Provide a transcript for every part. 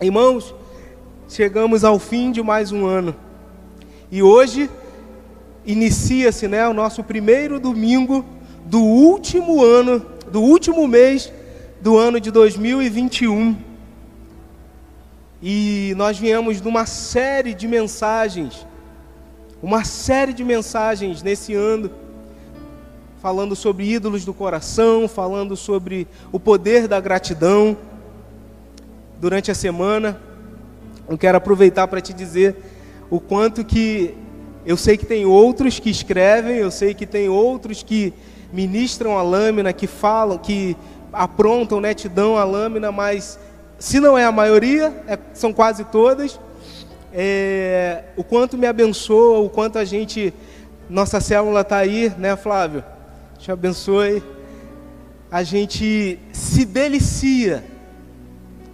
Irmãos, chegamos ao fim de mais um ano. E hoje inicia-se, né, o nosso primeiro domingo do último ano, do último mês do ano de 2021. E nós viemos de uma série de mensagens, uma série de mensagens nesse ano, falando sobre ídolos do coração, falando sobre o poder da gratidão durante a semana. Eu quero aproveitar para te dizer o quanto que eu sei que tem outros que escrevem, eu sei que tem outros que ministram a lâmina, que falam, que aprontam, né, te dão a lâmina, mas se não é a maioria, é, são quase todas. É, o quanto me abençoa, o quanto a gente, nossa célula está aí, né, Flávio? Te abençoe. A gente se delicia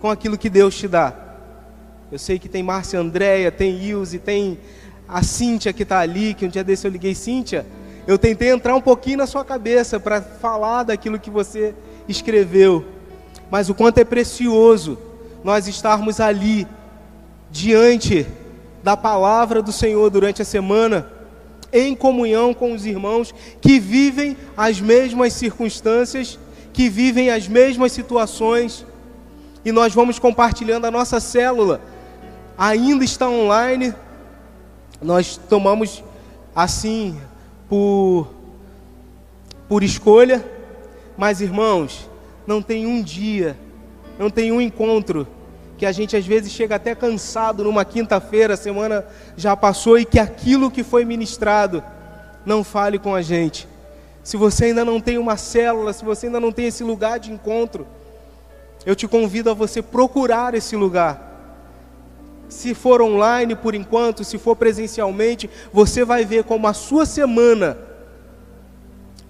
com aquilo que Deus te dá. Eu sei que tem Márcia Andréia, tem Ilse, tem a Cíntia que está ali, que um dia desse eu liguei, Cíntia, eu tentei entrar um pouquinho na sua cabeça para falar daquilo que você escreveu, mas o quanto é precioso nós estarmos ali, diante da palavra do Senhor durante a semana, em comunhão com os irmãos que vivem as mesmas circunstâncias, que vivem as mesmas situações, e nós vamos compartilhando a nossa célula. Ainda está online, nós tomamos assim por, por escolha, mas irmãos, não tem um dia, não tem um encontro que a gente às vezes chega até cansado numa quinta-feira, a semana já passou e que aquilo que foi ministrado não fale com a gente. Se você ainda não tem uma célula, se você ainda não tem esse lugar de encontro, eu te convido a você procurar esse lugar. Se for online por enquanto, se for presencialmente, você vai ver como a sua semana,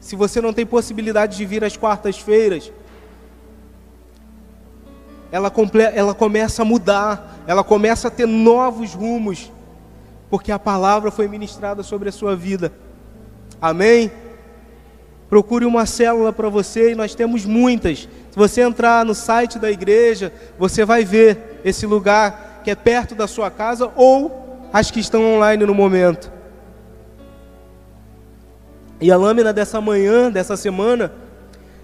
se você não tem possibilidade de vir às quartas-feiras, ela, ela começa a mudar, ela começa a ter novos rumos, porque a palavra foi ministrada sobre a sua vida. Amém? Procure uma célula para você e nós temos muitas. Se você entrar no site da igreja, você vai ver esse lugar que é perto da sua casa ou as que estão online no momento. E a lâmina dessa manhã, dessa semana,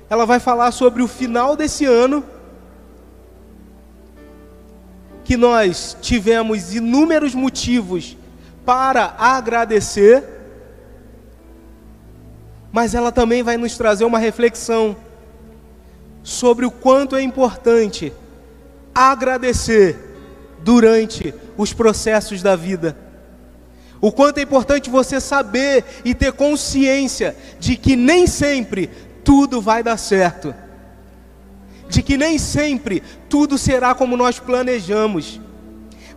ela vai falar sobre o final desse ano, que nós tivemos inúmeros motivos para agradecer, mas ela também vai nos trazer uma reflexão sobre o quanto é importante agradecer durante os processos da vida. O quanto é importante você saber e ter consciência de que nem sempre tudo vai dar certo, de que nem sempre tudo será como nós planejamos,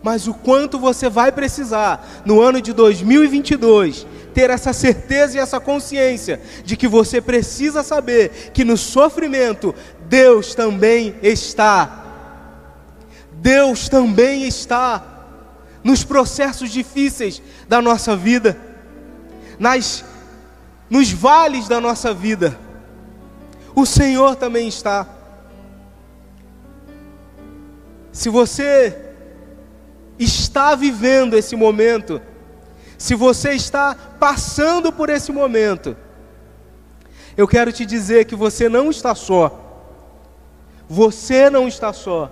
mas o quanto você vai precisar no ano de 2022 ter essa certeza e essa consciência de que você precisa saber que no sofrimento Deus também está Deus também está nos processos difíceis da nossa vida, nas nos vales da nossa vida. O Senhor também está. Se você está vivendo esse momento, se você está passando por esse momento, eu quero te dizer que você não está só. Você não está só.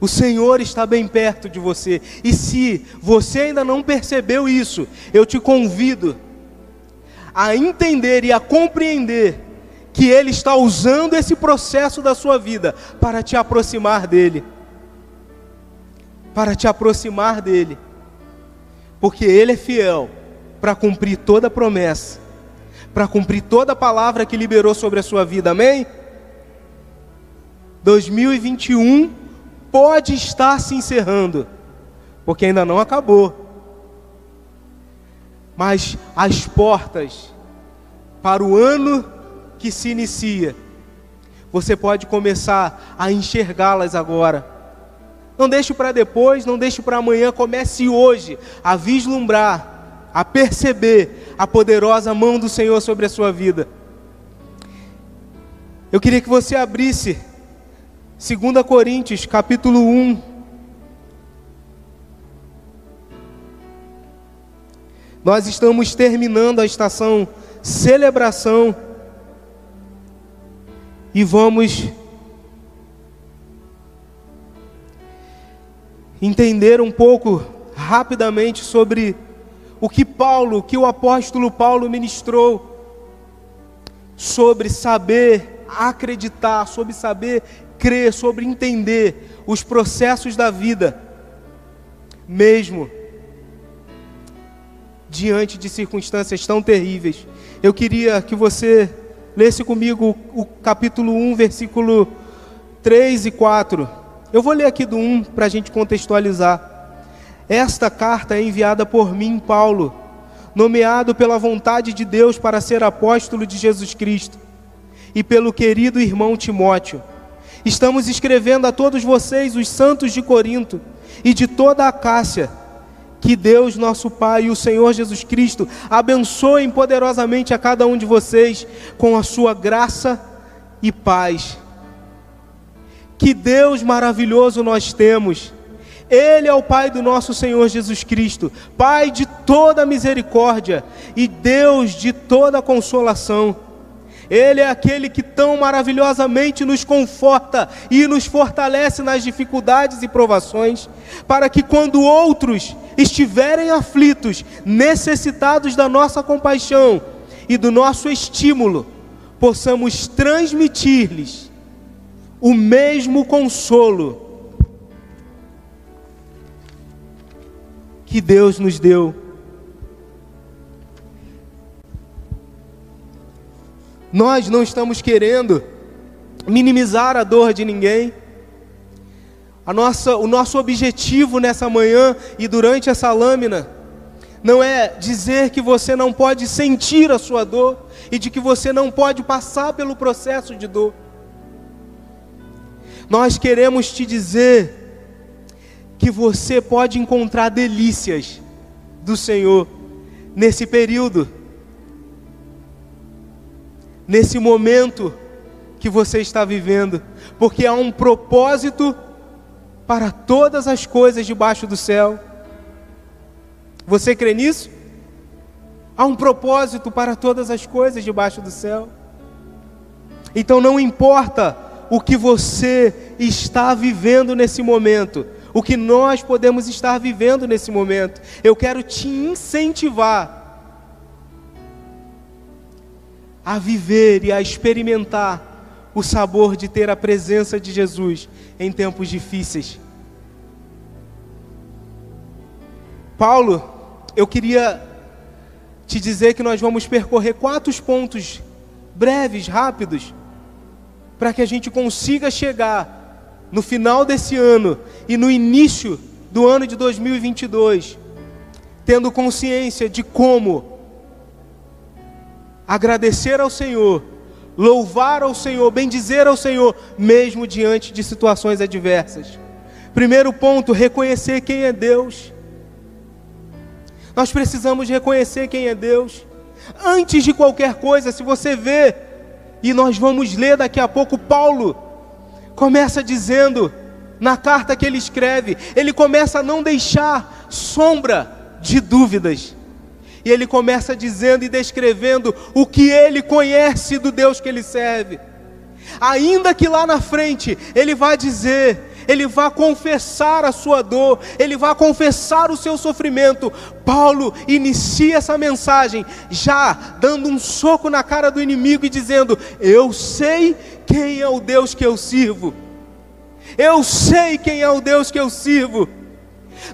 O Senhor está bem perto de você. E se você ainda não percebeu isso, eu te convido a entender e a compreender que Ele está usando esse processo da sua vida para te aproximar dEle. Para te aproximar dEle. Porque Ele é fiel para cumprir toda a promessa, para cumprir toda a palavra que liberou sobre a sua vida. Amém? 2021 pode estar se encerrando, porque ainda não acabou. Mas as portas para o ano que se inicia, você pode começar a enxergá-las agora. Não deixe para depois, não deixe para amanhã, comece hoje a vislumbrar, a perceber a poderosa mão do Senhor sobre a sua vida. Eu queria que você abrisse 2 Coríntios, capítulo 1. Nós estamos terminando a estação celebração e vamos entender um pouco rapidamente sobre o que Paulo, o que o apóstolo Paulo ministrou sobre saber acreditar, sobre saber crer, sobre entender os processos da vida, mesmo diante de circunstâncias tão terríveis. Eu queria que você lesse comigo o capítulo 1, versículo 3 e 4. Eu vou ler aqui do 1 para a gente contextualizar. Esta carta é enviada por mim, Paulo, nomeado pela vontade de Deus para ser apóstolo de Jesus Cristo, e pelo querido irmão Timóteo. Estamos escrevendo a todos vocês, os santos de Corinto, e de toda a Cássia, que Deus, nosso Pai e o Senhor Jesus Cristo abençoem poderosamente a cada um de vocês com a sua graça e paz. Que Deus maravilhoso nós temos. Ele é o Pai do nosso Senhor Jesus Cristo, Pai de toda misericórdia e Deus de toda consolação. Ele é aquele que tão maravilhosamente nos conforta e nos fortalece nas dificuldades e provações, para que quando outros estiverem aflitos, necessitados da nossa compaixão e do nosso estímulo, possamos transmitir-lhes o mesmo consolo que Deus nos deu. Nós não estamos querendo minimizar a dor de ninguém. A nossa, o nosso objetivo nessa manhã e durante essa lâmina não é dizer que você não pode sentir a sua dor e de que você não pode passar pelo processo de dor. Nós queremos te dizer que você pode encontrar delícias do Senhor nesse período, nesse momento que você está vivendo, porque há um propósito para todas as coisas debaixo do céu. Você crê nisso? Há um propósito para todas as coisas debaixo do céu. Então não importa o que você está vivendo nesse momento, o que nós podemos estar vivendo nesse momento, eu quero te incentivar a viver e a experimentar o sabor de ter a presença de Jesus em tempos difíceis. Paulo, eu queria te dizer que nós vamos percorrer quatro pontos breves, rápidos, para que a gente consiga chegar no final desse ano e no início do ano de 2022, tendo consciência de como agradecer ao Senhor louvar ao Senhor, bendizer ao Senhor, mesmo diante de situações adversas. Primeiro ponto, reconhecer quem é Deus. Nós precisamos reconhecer quem é Deus. Antes de qualquer coisa, se você vê, e nós vamos ler daqui a pouco, Paulo começa dizendo, na carta que ele escreve, ele começa a não deixar sombra de dúvidas. E ele começa dizendo e descrevendo o que ele conhece do Deus que ele serve. Ainda que lá na frente ele vá dizer, ele vai confessar a sua dor, ele vai confessar o seu sofrimento. Paulo inicia essa mensagem já dando um soco na cara do inimigo e dizendo: Eu sei quem é o Deus que eu sirvo. Eu sei quem é o Deus que eu sirvo.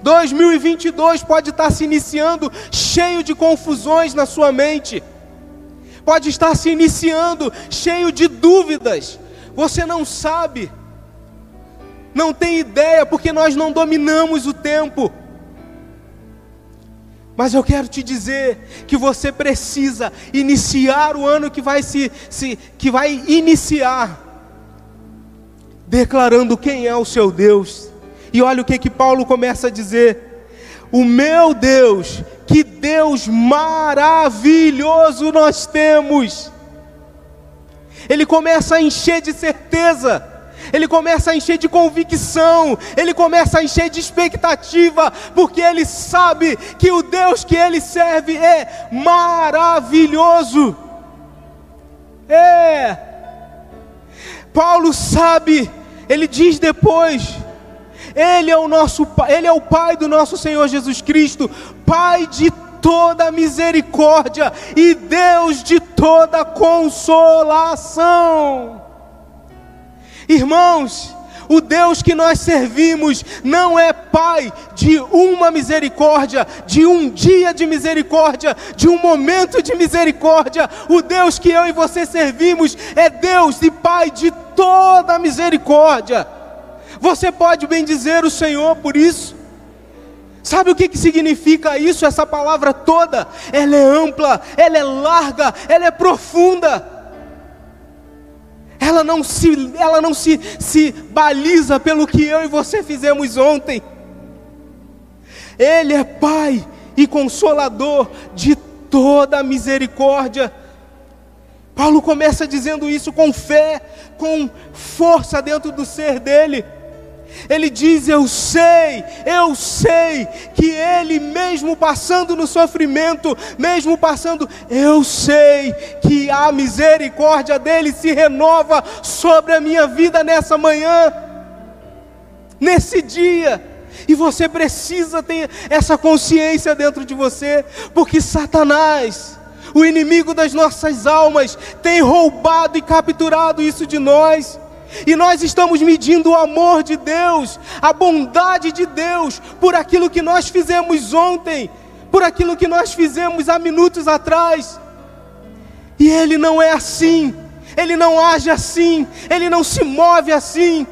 2022 pode estar se iniciando cheio de confusões na sua mente, pode estar se iniciando cheio de dúvidas, você não sabe, não tem ideia, porque nós não dominamos o tempo. Mas eu quero te dizer que você precisa iniciar o ano que vai se, se que vai iniciar declarando quem é o seu Deus e olha o que que Paulo começa a dizer: O meu Deus, que Deus maravilhoso nós temos. Ele começa a encher de certeza ele começa a encher de convicção, ele começa a encher de expectativa, porque ele sabe que o Deus que ele serve é maravilhoso. É. Paulo sabe, ele diz depois, ele é o nosso ele é o pai do nosso Senhor Jesus Cristo, pai de toda misericórdia e Deus de toda consolação. Irmãos, o Deus que nós servimos não é Pai de uma misericórdia, de um dia de misericórdia, de um momento de misericórdia. O Deus que eu e você servimos é Deus e Pai de toda misericórdia. Você pode bem dizer o Senhor por isso? Sabe o que, que significa isso, essa palavra toda? Ela é ampla, ela é larga, ela é profunda ela não se, ela não se, se baliza pelo que eu e você fizemos ontem. Ele é Pai e Consolador de toda a misericórdia. Paulo começa dizendo isso com fé, com força dentro do ser dele. Ele diz: Eu sei, eu sei que Ele, mesmo passando no sofrimento, mesmo passando, eu sei que a misericórdia dele se renova sobre a minha vida nessa manhã, nesse dia. E você precisa ter essa consciência dentro de você, porque Satanás, o inimigo das nossas almas, tem roubado e capturado isso de nós. E nós estamos medindo o amor de Deus, a bondade de Deus, por aquilo que nós fizemos ontem, por aquilo que nós fizemos há minutos atrás. E Ele não é assim, Ele não age assim, Ele não se move assim.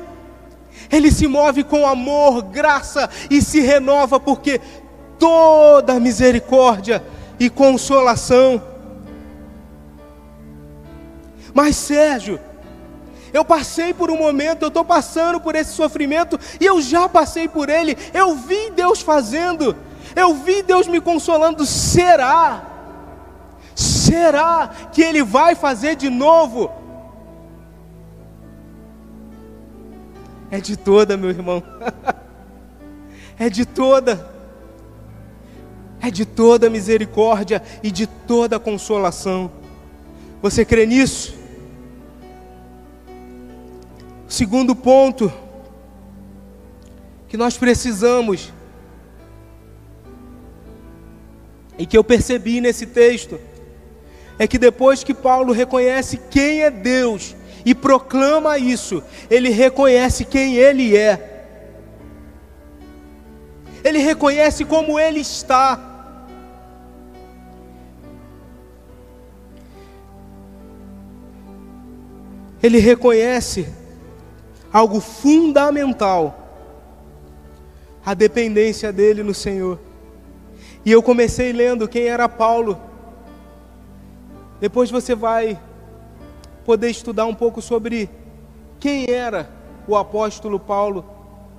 Ele se move com amor, graça e se renova, porque toda misericórdia e consolação. Mas Sérgio, eu passei por um momento, eu estou passando por esse sofrimento e eu já passei por ele. Eu vi Deus fazendo, eu vi Deus me consolando. Será? Será que Ele vai fazer de novo? É de toda, meu irmão. é de toda. É de toda misericórdia e de toda consolação. Você crê nisso? Segundo ponto que nós precisamos e que eu percebi nesse texto é que depois que Paulo reconhece quem é Deus e proclama isso, ele reconhece quem ele é. Ele reconhece como ele está. Ele reconhece algo fundamental, a dependência dele no Senhor. E eu comecei lendo quem era Paulo. Depois você vai poder estudar um pouco sobre quem era o apóstolo Paulo,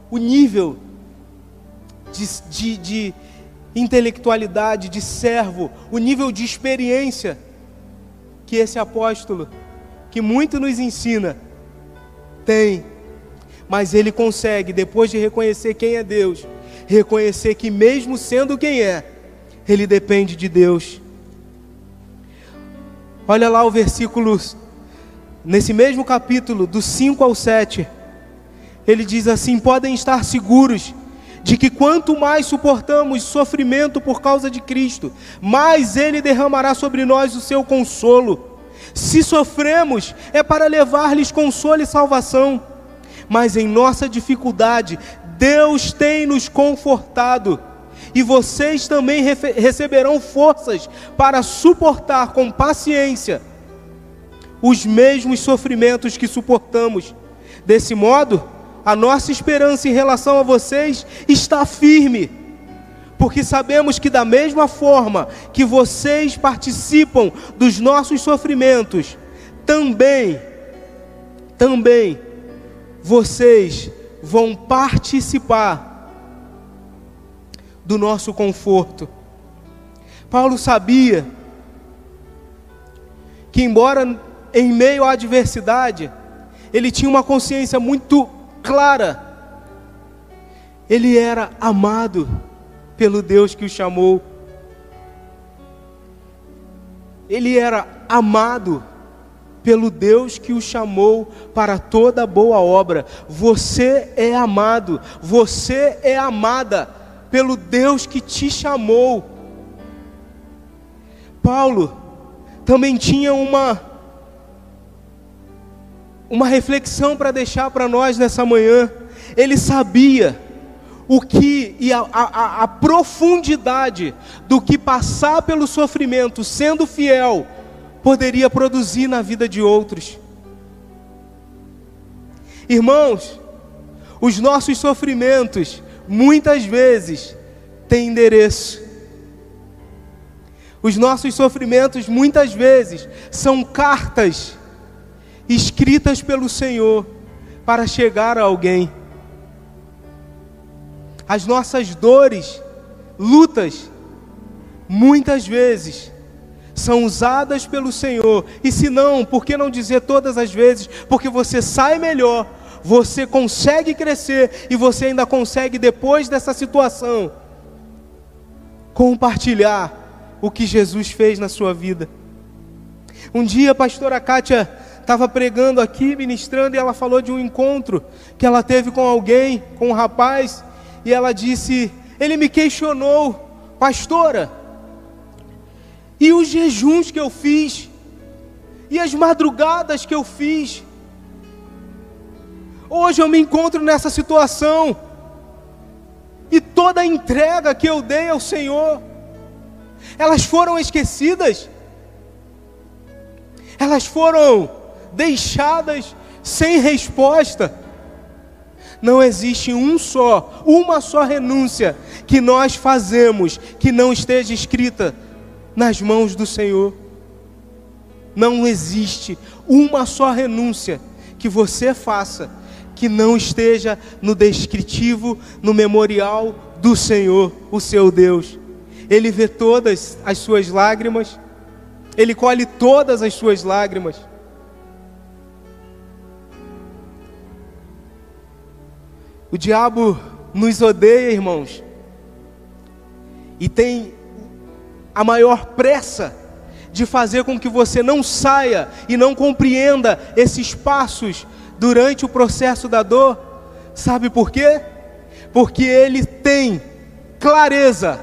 o nível de, de, de intelectualidade, de servo, o nível de experiência que esse apóstolo, que muito nos ensina, tem mas ele consegue, depois de reconhecer quem é Deus, reconhecer que, mesmo sendo quem é, ele depende de Deus. Olha lá o versículo, nesse mesmo capítulo, do 5 ao 7, ele diz assim: Podem estar seguros de que quanto mais suportamos sofrimento por causa de Cristo, mais Ele derramará sobre nós o seu consolo. Se sofremos, é para levar-lhes consolo e salvação mas em nossa dificuldade, Deus tem nos confortado. E vocês também receberão forças para suportar com paciência os mesmos sofrimentos que suportamos. Desse modo, a nossa esperança em relação a vocês está firme, porque sabemos que, da mesma forma que vocês participam dos nossos sofrimentos, também, também vocês vão participar do nosso conforto. Paulo sabia que, embora em meio à adversidade, ele tinha uma consciência muito clara. Ele era amado pelo Deus que o chamou. Ele era amado pelo Deus que o chamou para toda boa obra. Você é amado, você é amada pelo Deus que te chamou. Paulo também tinha uma uma reflexão para deixar para nós nessa manhã. Ele sabia o que e a, a, a, profundidade do que passar pelo sofrimento, sendo fiel, poderia produzir na vida de outros. Irmãos, os nossos sofrimentos muitas vezes têm endereço. Os nossos sofrimentos muitas vezes são cartas escritas pelo Senhor para chegar a alguém. As nossas dores, lutas, muitas vezes são usadas pelo Senhor. E se não, por que não dizer todas as vezes? Porque você sai melhor, você consegue crescer e você ainda consegue, depois dessa situação, compartilhar o que Jesus fez na sua vida. Um dia a pastora Kátia estava pregando aqui, ministrando, e ela falou de um encontro que ela teve com alguém, com um rapaz, e ela disse: Ele me questionou, pastora, e os jejuns que eu fiz, e as madrugadas que eu fiz. Hoje eu me encontro nessa situação, e toda a entrega que eu dei ao Senhor, elas foram esquecidas, elas foram deixadas sem resposta. Não existe um só, uma só renúncia que nós fazemos que não esteja escrita nas mãos do Senhor. Não existe uma só renúncia que você faça que não esteja no descritivo, no memorial do Senhor, o seu Deus. Ele vê todas as suas lágrimas, ele colhe todas as suas lágrimas. O diabo nos odeia, irmãos, e tem a maior pressa de fazer com que você não saia e não compreenda esses passos durante o processo da dor. Sabe por quê? Porque ele tem clareza.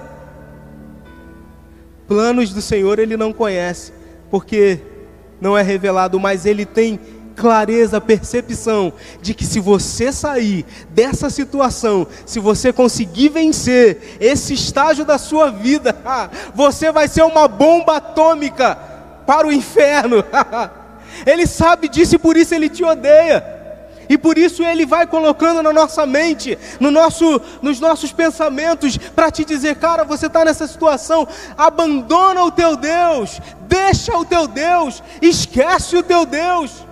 Planos do Senhor ele não conhece, porque não é revelado, mas ele tem clareza, percepção de que se você sair dessa situação, se você conseguir vencer esse estágio da sua vida, você vai ser uma bomba atômica para o inferno. Ele sabe disso e por isso ele te odeia. E por isso ele vai colocando na nossa mente, no nosso, nos nossos pensamentos, para te dizer, cara, você está nessa situação, abandona o teu Deus, deixa o teu Deus, esquece o teu Deus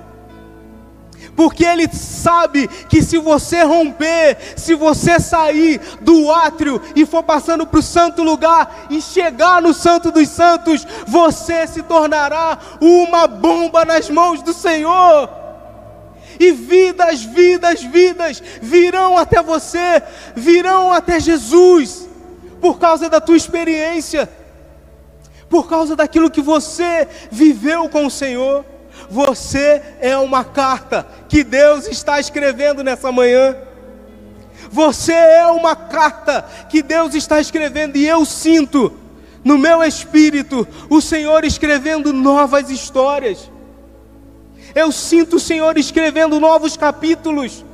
porque Ele sabe que se você romper, se você sair do átrio e for passando para o santo lugar e chegar no Santo dos Santos, você se tornará uma bomba nas mãos do Senhor. E vidas, vidas, vidas virão até você, virão até Jesus, por causa da tua experiência, por causa daquilo que você viveu com o Senhor. Você é uma carta que Deus está escrevendo nessa manhã. Você é uma carta que Deus está escrevendo e eu sinto no meu espírito o Senhor escrevendo novas histórias. Eu sinto o Senhor escrevendo novos capítulos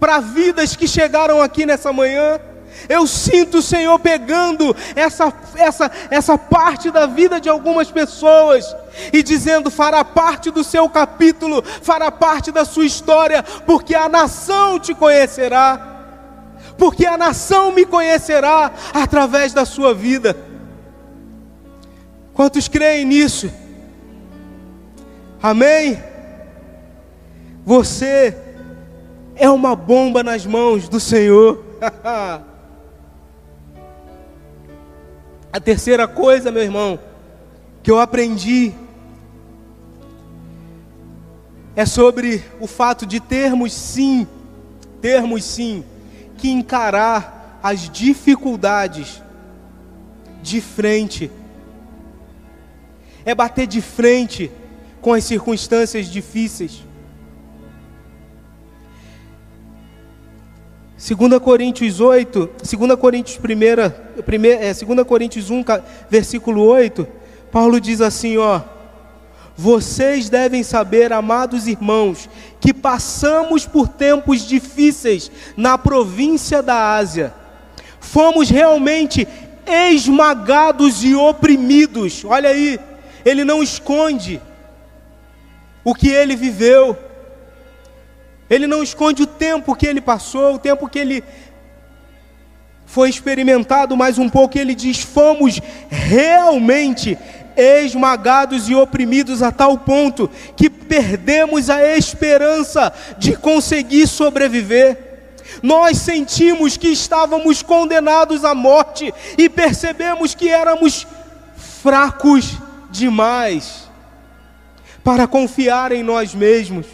para vidas que chegaram aqui nessa manhã. Eu sinto o Senhor pegando essa, essa, essa parte da vida de algumas pessoas e dizendo: fará parte do seu capítulo, fará parte da sua história, porque a nação te conhecerá, porque a nação me conhecerá através da sua vida. Quantos creem nisso? Amém? Você é uma bomba nas mãos do Senhor. A terceira coisa, meu irmão, que eu aprendi é sobre o fato de termos sim, termos sim, que encarar as dificuldades de frente. É bater de frente com as circunstâncias difíceis. 2 Coríntios 8, 2 Coríntios 1, 1 é, 2 Coríntios 1, versículo 8, Paulo diz assim, ó: Vocês devem saber, amados irmãos, que passamos por tempos difíceis na província da Ásia. Fomos realmente esmagados e oprimidos. Olha aí, ele não esconde o que ele viveu. Ele não esconde o tempo que ele passou, o tempo que ele foi experimentado mais um pouco. Ele diz: fomos realmente esmagados e oprimidos a tal ponto que perdemos a esperança de conseguir sobreviver. Nós sentimos que estávamos condenados à morte e percebemos que éramos fracos demais para confiar em nós mesmos.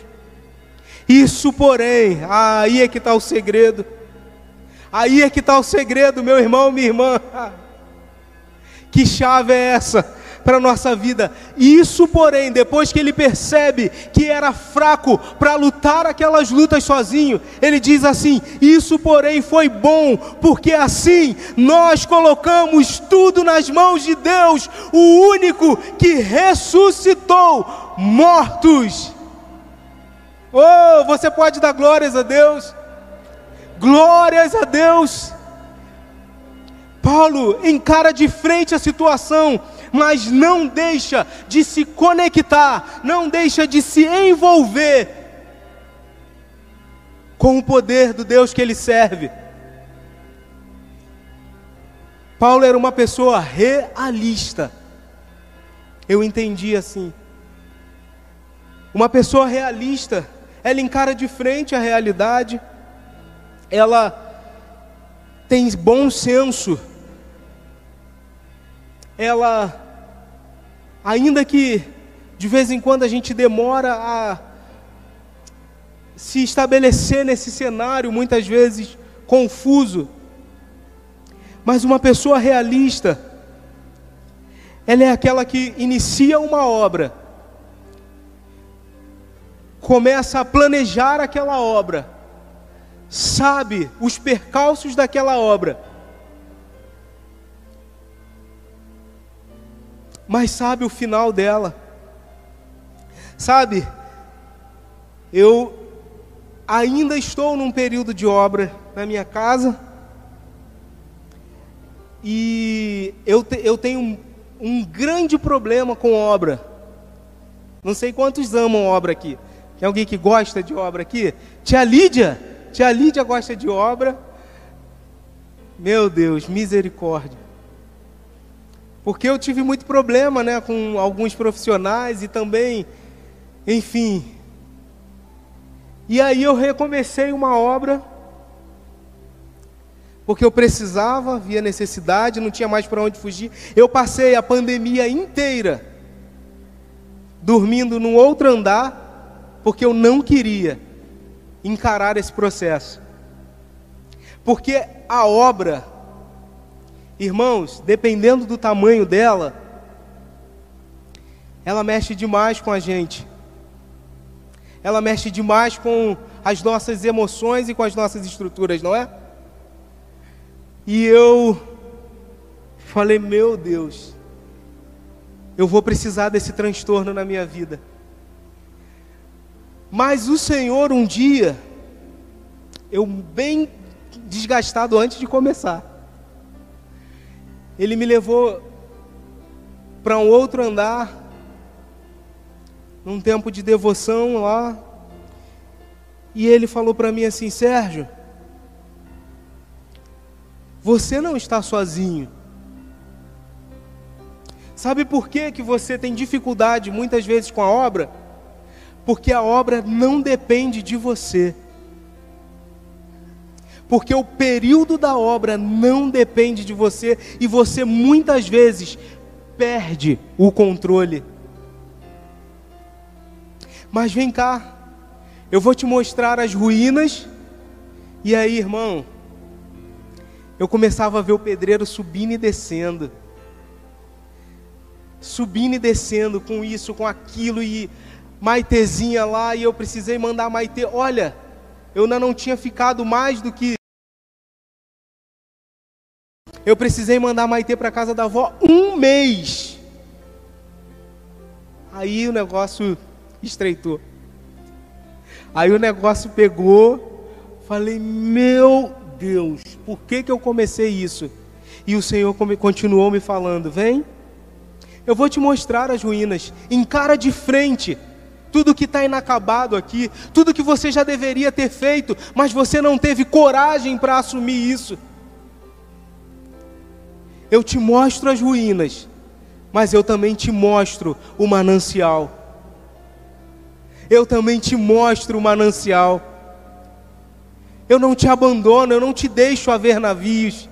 Isso, porém, aí é que está o segredo. Aí é que está o segredo, meu irmão, minha irmã. Que chave é essa para a nossa vida? Isso, porém, depois que ele percebe que era fraco para lutar aquelas lutas sozinho, ele diz assim: Isso, porém, foi bom, porque assim nós colocamos tudo nas mãos de Deus, o único que ressuscitou mortos Oh, você pode dar glórias a Deus. Glórias a Deus. Paulo encara de frente a situação, mas não deixa de se conectar, não deixa de se envolver com o poder do Deus que ele serve. Paulo era uma pessoa realista. Eu entendi assim. Uma pessoa realista ela encara de frente a realidade, ela tem bom senso, ela, ainda que de vez em quando a gente demora a se estabelecer nesse cenário, muitas vezes confuso, mas uma pessoa realista, ela é aquela que inicia uma obra, começa a planejar aquela obra, sabe os percalços daquela obra, mas sabe o final dela. Sabe, eu ainda estou num período de obra na minha casa e eu, te, eu tenho um, um grande problema com obra. Não sei quantos amam obra aqui. Tem alguém que gosta de obra aqui? Tia Lídia? Tia Lídia gosta de obra. Meu Deus, misericórdia. Porque eu tive muito problema né, com alguns profissionais e também, enfim. E aí eu recomecei uma obra, porque eu precisava, via necessidade, não tinha mais para onde fugir. Eu passei a pandemia inteira dormindo num outro andar, porque eu não queria encarar esse processo. Porque a obra, irmãos, dependendo do tamanho dela, ela mexe demais com a gente. Ela mexe demais com as nossas emoções e com as nossas estruturas, não é? E eu falei, meu Deus, eu vou precisar desse transtorno na minha vida. Mas o Senhor um dia, eu bem desgastado antes de começar, Ele me levou para um outro andar, num tempo de devoção lá, e Ele falou para mim assim: Sérgio, você não está sozinho. Sabe por que, que você tem dificuldade muitas vezes com a obra? porque a obra não depende de você. Porque o período da obra não depende de você e você muitas vezes perde o controle. Mas vem cá, eu vou te mostrar as ruínas. E aí, irmão, eu começava a ver o pedreiro subindo e descendo. Subindo e descendo com isso, com aquilo, e Maitezinha lá, e eu precisei mandar Maite. Olha, eu ainda não tinha ficado mais do que. Eu precisei mandar Maite para casa da avó um mês. Aí o negócio estreitou. Aí o negócio pegou. Falei, meu Deus, por que, que eu comecei isso? E o Senhor continuou me falando: vem, eu vou te mostrar as ruínas, encara de frente tudo que está inacabado aqui, tudo que você já deveria ter feito, mas você não teve coragem para assumir isso. Eu te mostro as ruínas, mas eu também te mostro o manancial. Eu também te mostro o manancial. Eu não te abandono, eu não te deixo a ver navios.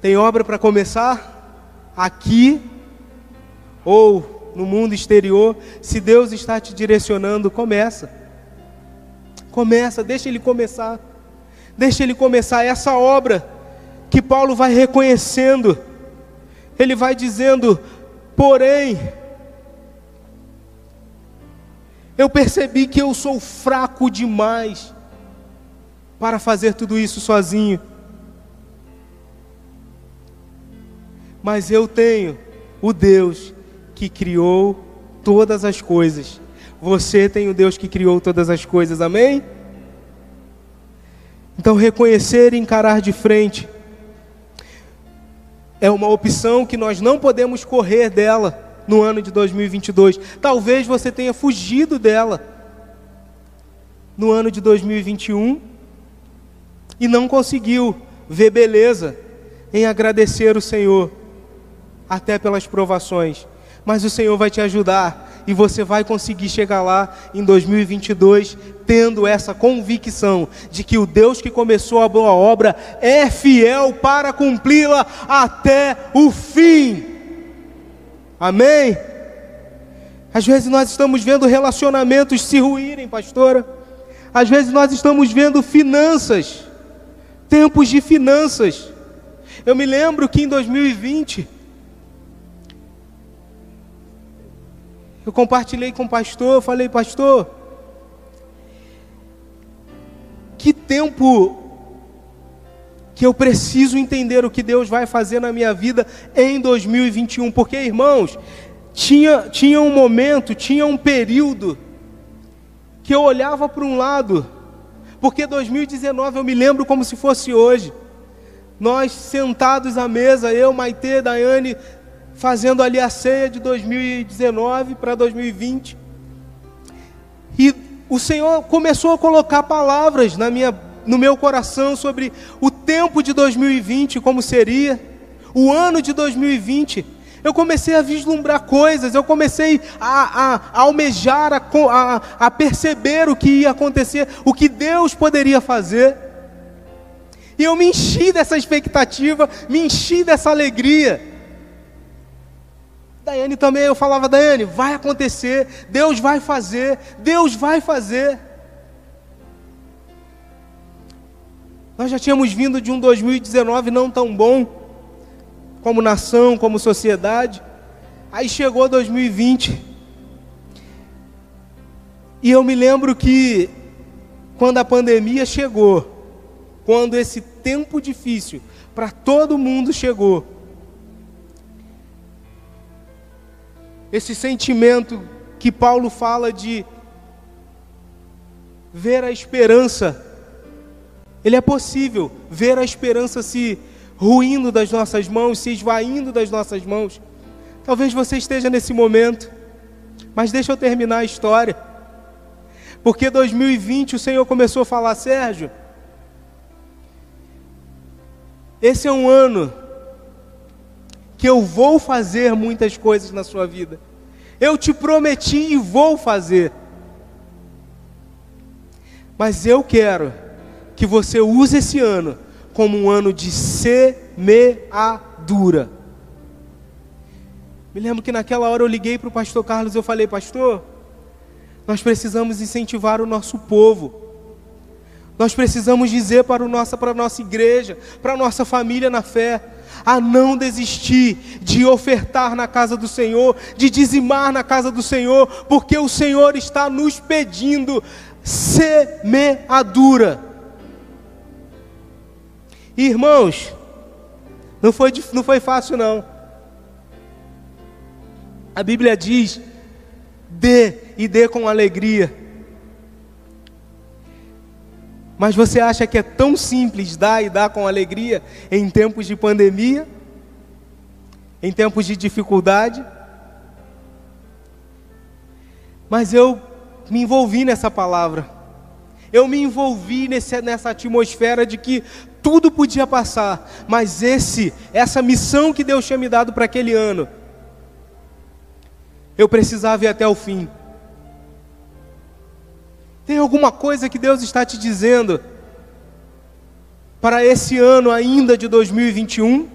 Tem obra para começar? Aqui ou no mundo exterior, se Deus está te direcionando, começa. Começa, deixa ele começar. Deixa ele começar essa obra que Paulo vai reconhecendo. Ele vai dizendo: "Porém, eu percebi que eu sou fraco demais para fazer tudo isso sozinho. Mas eu tenho o Deus que criou todas as coisas. Você tem o Deus que criou todas as coisas, amém? Então, reconhecer e encarar de frente é uma opção que nós não podemos correr dela no ano de 2022. Talvez você tenha fugido dela no ano de 2021 e não conseguiu ver beleza em agradecer o Senhor, até pelas provações. Mas o Senhor vai te ajudar e você vai conseguir chegar lá em 2022 tendo essa convicção de que o Deus que começou a boa obra é fiel para cumpri-la até o fim. Amém? Às vezes nós estamos vendo relacionamentos se ruírem, pastora. Às vezes nós estamos vendo finanças, tempos de finanças. Eu me lembro que em 2020, eu compartilhei com o pastor, falei, pastor, que tempo que eu preciso entender o que Deus vai fazer na minha vida em 2021, porque irmãos, tinha, tinha um momento, tinha um período que eu olhava para um lado, porque 2019 eu me lembro como se fosse hoje. Nós sentados à mesa, eu, Maite, Daiane, fazendo ali a ceia de 2019 para 2020. E o Senhor começou a colocar palavras na minha no meu coração sobre o tempo de 2020, como seria, o ano de 2020. Eu comecei a vislumbrar coisas, eu comecei a, a, a almejar, a, a, a perceber o que ia acontecer, o que Deus poderia fazer. E eu me enchi dessa expectativa, me enchi dessa alegria. Daiane também, eu falava, Daiane, vai acontecer, Deus vai fazer, Deus vai fazer. Nós já tínhamos vindo de um 2019 não tão bom, como nação, como sociedade. Aí chegou 2020. E eu me lembro que, quando a pandemia chegou, quando esse tempo difícil para todo mundo chegou, esse sentimento que Paulo fala de ver a esperança ele é possível ver a esperança se ruindo das nossas mãos, se esvaindo das nossas mãos. Talvez você esteja nesse momento, mas deixa eu terminar a história. Porque 2020 o Senhor começou a falar, Sérgio, esse é um ano que eu vou fazer muitas coisas na sua vida. Eu te prometi e vou fazer. Mas eu quero que você use esse ano como um ano de semeadura. Me lembro que naquela hora eu liguei para o pastor Carlos e eu falei, pastor, nós precisamos incentivar o nosso povo. Nós precisamos dizer para, o nossa, para a nossa igreja, para a nossa família na fé, a não desistir de ofertar na casa do Senhor, de dizimar na casa do Senhor, porque o Senhor está nos pedindo semeadura. Irmãos, não foi, não foi fácil não. A Bíblia diz: dê e dê com alegria. Mas você acha que é tão simples dar e dar com alegria em tempos de pandemia? Em tempos de dificuldade? Mas eu me envolvi nessa palavra. Eu me envolvi nesse, nessa atmosfera de que tudo podia passar, mas esse, essa missão que Deus tinha me dado para aquele ano, eu precisava ir até o fim. Tem alguma coisa que Deus está te dizendo para esse ano ainda de 2021?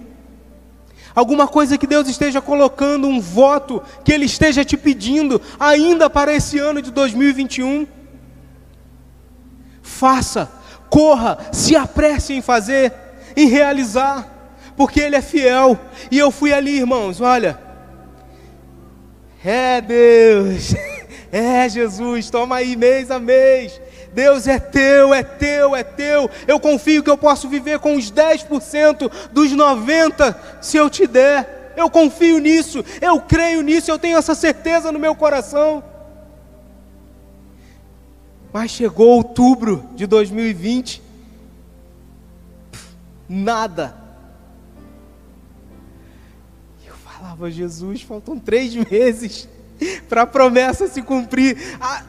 Alguma coisa que Deus esteja colocando, um voto que Ele esteja te pedindo ainda para esse ano de 2021? Faça, corra, se apresse em fazer, em realizar, porque Ele é fiel. E eu fui ali, irmãos, olha. É Deus. É, Jesus, toma aí mês a mês. Deus é teu, é teu, é teu. Eu confio que eu posso viver com os 10% dos 90% se eu te der. Eu confio nisso, eu creio nisso, eu tenho essa certeza no meu coração. Mas chegou outubro de 2020, nada. Eu falava, Jesus, faltam três meses para a promessa se cumprir. Ah,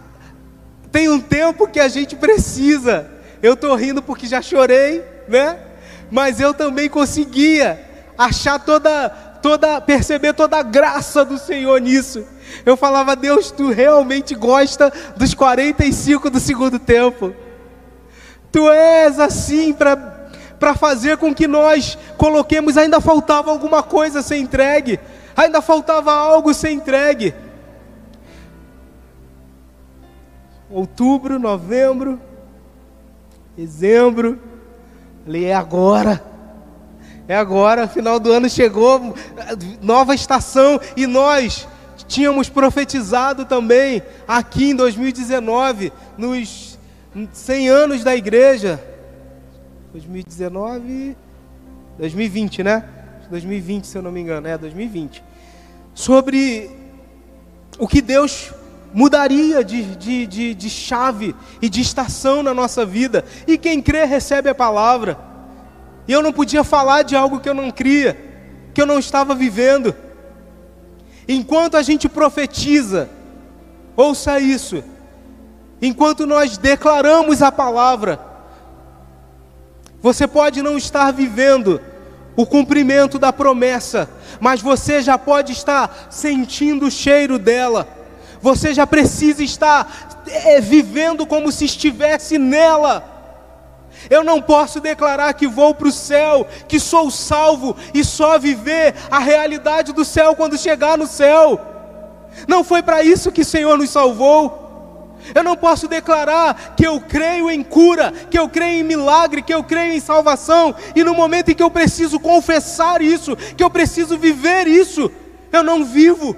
tem um tempo que a gente precisa. Eu estou rindo porque já chorei, né? Mas eu também conseguia achar toda, toda, perceber toda a graça do Senhor nisso. Eu falava, Deus, tu realmente gosta dos 45 do segundo tempo. Tu és assim para fazer com que nós coloquemos, ainda faltava alguma coisa ser entregue, ainda faltava algo ser entregue. Outubro, novembro, dezembro. Falei, é agora. É agora, final do ano chegou, nova estação, e nós tínhamos profetizado também aqui em 2019, nos 100 anos da igreja. 2019, 2020, né? 2020, se eu não me engano, é 2020. Sobre o que Deus mudaria de, de, de, de, chave e de estação na nossa vida. E quem crê recebe a palavra. E eu não podia falar de algo que eu não cria, que eu não estava vivendo. Enquanto a gente profetiza, ouça isso, enquanto nós declaramos a palavra, você pode não estar vivendo o cumprimento da promessa, mas você já pode estar sentindo o cheiro dela você já precisa estar é, vivendo como se estivesse nela. Eu não posso declarar que vou para o céu, que sou salvo e só viver a realidade do céu quando chegar no céu. Não foi para isso que o Senhor nos salvou. Eu não posso declarar que eu creio em cura, que eu creio em milagre, que eu creio em salvação, e no momento em que eu preciso confessar isso, que eu preciso viver isso, eu não vivo.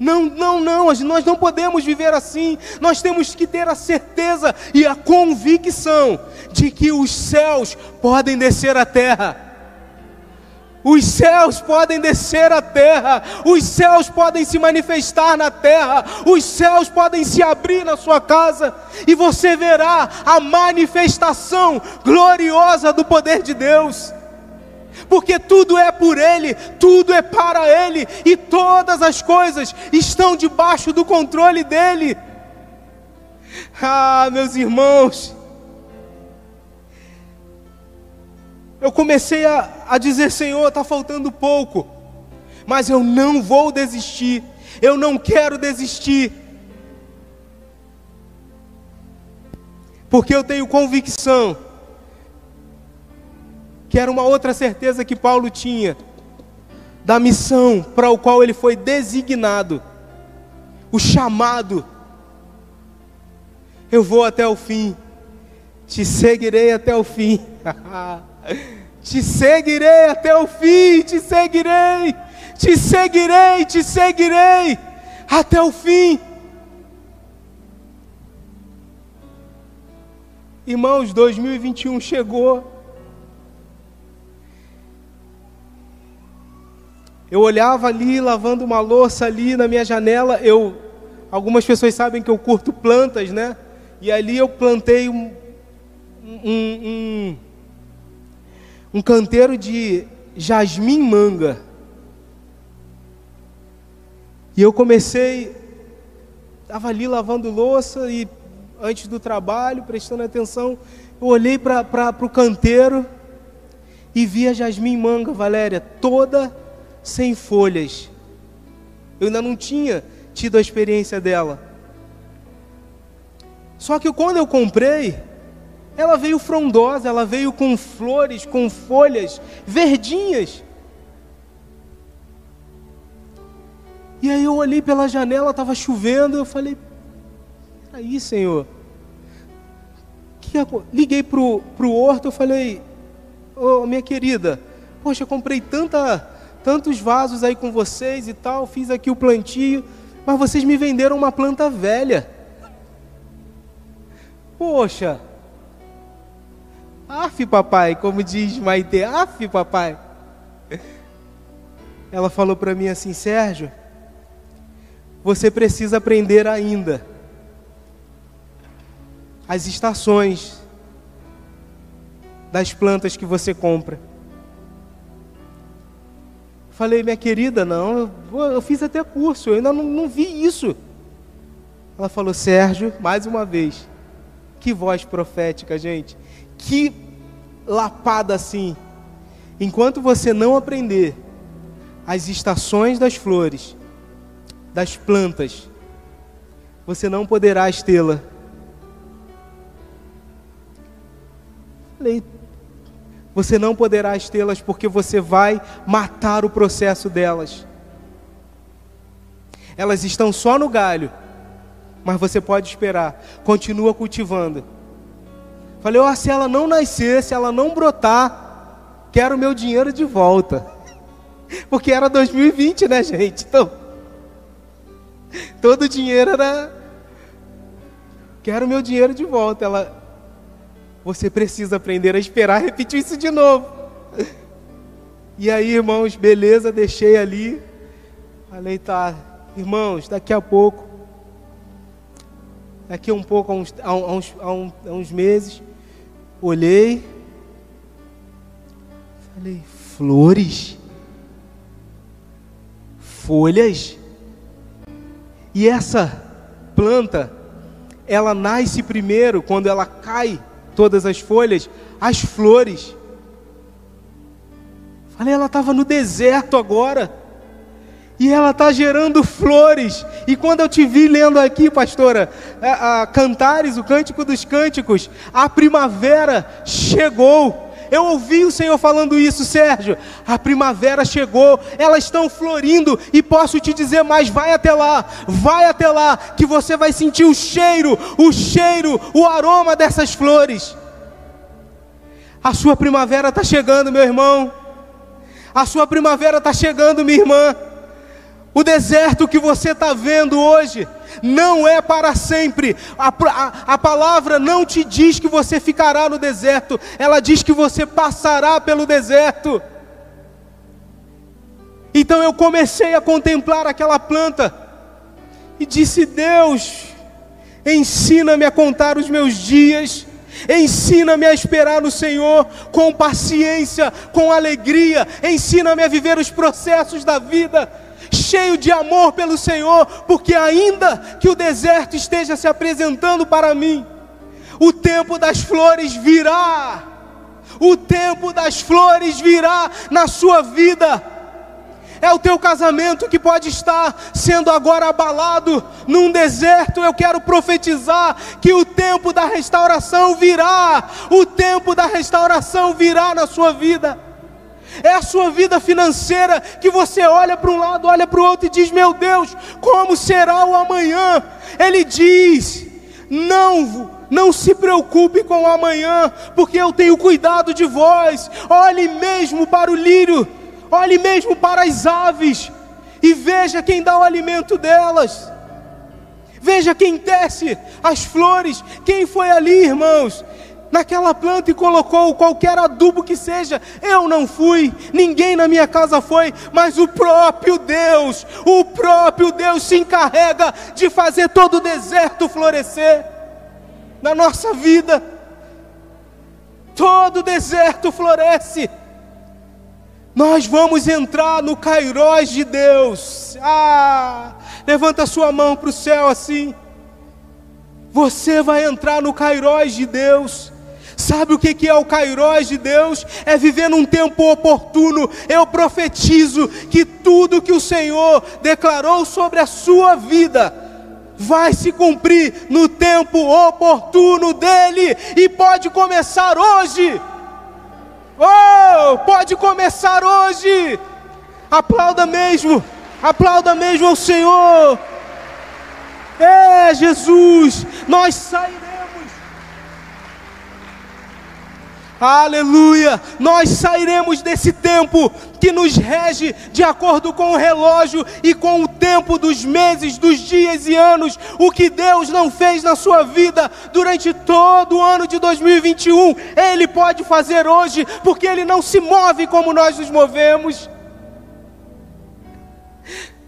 Não, não, não, nós não podemos viver assim. Nós temos que ter a certeza e a convicção de que os céus podem descer à terra. Os céus podem descer à terra, os céus podem se manifestar na terra, os céus podem se abrir na sua casa, e você verá a manifestação gloriosa do poder de Deus porque tudo é por Ele, tudo é para Ele, e todas as coisas estão debaixo do controle dEle. Ah, meus irmãos, eu comecei a, a dizer: Senhor, está faltando pouco, mas eu não vou desistir, eu não quero desistir, porque eu tenho convicção que era uma outra certeza que Paulo tinha, da missão para o qual ele foi designado, o chamado. Eu vou até o fim, te seguirei até o fim. te seguirei até o fim, te seguirei, te seguirei, te seguirei até o fim. Irmãos, 2021 chegou. Eu olhava ali, lavando uma louça ali na minha janela. Eu, algumas pessoas sabem que eu curto plantas, né? E ali eu plantei um, um, um, um canteiro de jasmim manga. E eu comecei, estava ali lavando louça e antes do trabalho, prestando atenção, eu olhei para o canteiro e vi a jasmim manga, Valéria, toda sem folhas. Eu ainda não tinha tido a experiência dela. Só que quando eu comprei, ela veio frondosa, ela veio com flores, com folhas verdinhas. E aí eu olhei pela janela, estava chovendo, eu falei, aí Senhor, que, liguei para o horto, eu falei, ô oh, minha querida, poxa, eu comprei tanta tantos vasos aí com vocês e tal, fiz aqui o plantio, mas vocês me venderam uma planta velha. Poxa. Af, papai, como diz Maite, af, papai. Ela falou para mim assim, Sérgio, você precisa aprender ainda as estações das plantas que você compra. Falei, minha querida, não, eu, eu fiz até curso, eu ainda não, não vi isso. Ela falou, Sérgio, mais uma vez, que voz profética, gente, que lapada assim. Enquanto você não aprender as estações das flores, das plantas, você não poderá tê-la. Falei, você não poderá tê-las porque você vai matar o processo delas. Elas estão só no galho, mas você pode esperar. Continua cultivando. Falei, oh, se ela não nascer, se ela não brotar, quero meu dinheiro de volta. Porque era 2020, né, gente? Então, todo o dinheiro era. Quero meu dinheiro de volta. Ela, você precisa aprender a esperar, repetir isso de novo. E aí, irmãos, beleza, deixei ali. Falei, tá, irmãos, daqui a pouco, daqui a um pouco, a uns, a uns, a uns, a uns meses, olhei, falei, flores, folhas, e essa planta, ela nasce primeiro quando ela cai todas as folhas, as flores. Falei, ela estava no deserto agora. E ela está gerando flores. E quando eu te vi lendo aqui, pastora, a, a Cantares, o Cântico dos Cânticos, a primavera chegou. Eu ouvi o Senhor falando isso, Sérgio. A primavera chegou, elas estão florindo e posso te dizer mais: vai até lá, vai até lá, que você vai sentir o cheiro, o cheiro, o aroma dessas flores. A sua primavera está chegando, meu irmão. A sua primavera está chegando, minha irmã. O deserto que você está vendo hoje não é para sempre. A, a, a, palavra não te diz que você ficará no deserto, ela diz que você passará pelo deserto. Então eu comecei a contemplar aquela planta e disse: Deus, ensina-me a contar os meus dias. Ensina-me a esperar no Senhor com paciência, com alegria. Ensina-me a viver os processos da vida cheio de amor pelo Senhor, porque ainda que o deserto esteja se apresentando para mim, o tempo das flores virá. O tempo das flores virá na sua vida. É o teu casamento que pode estar sendo agora abalado num deserto. Eu quero profetizar que o tempo da restauração virá. O tempo da restauração virá na sua vida. É a sua vida financeira que você olha para um lado, olha para o outro e diz: Meu Deus, como será o amanhã? Ele diz: Não, não se preocupe com o amanhã, porque eu tenho cuidado de vós. Olhe mesmo para o lírio, olhe mesmo para as aves, e veja quem dá o alimento delas. Veja quem tece as flores, quem foi ali, irmãos, naquela planta e colocou qualquer adubo que seja. Eu não fui, ninguém na minha casa foi, mas o próprio Deus, o próprio Deus se encarrega de fazer todo o deserto florescer na nossa vida. Todo o deserto floresce. Nós vamos entrar no Cairós de Deus. Ah, levanta sua mão para o céu assim. Você vai entrar no Cairós de Deus. Sabe o que é o Cairós de Deus? É viver num tempo oportuno. Eu profetizo que tudo que o Senhor declarou sobre a sua vida vai se cumprir no tempo oportuno dele e pode começar hoje. Oh, pode começar hoje. Aplauda mesmo, aplauda mesmo ao Senhor. É, Jesus, nós sairemos. Aleluia! Nós sairemos desse tempo que nos rege de acordo com o relógio e com o tempo dos meses, dos dias e anos. O que Deus não fez na sua vida durante todo o ano de 2021, Ele pode fazer hoje, porque Ele não se move como nós nos movemos.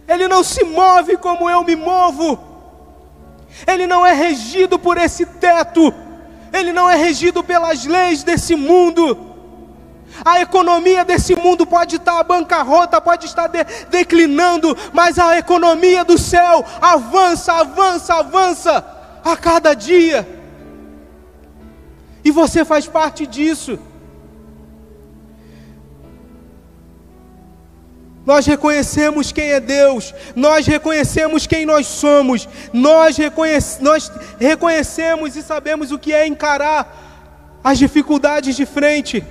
Ele não se move como eu me movo. Ele não é regido por esse teto ele não é regido pelas leis desse mundo. A economia desse mundo pode estar bancarrota, pode estar de, declinando, mas a economia do céu avança, avança, avança a cada dia. E você faz parte disso. Nós reconhecemos quem é Deus, nós reconhecemos quem nós somos, nós, reconhece, nós reconhecemos e sabemos o que é encarar as dificuldades de frente.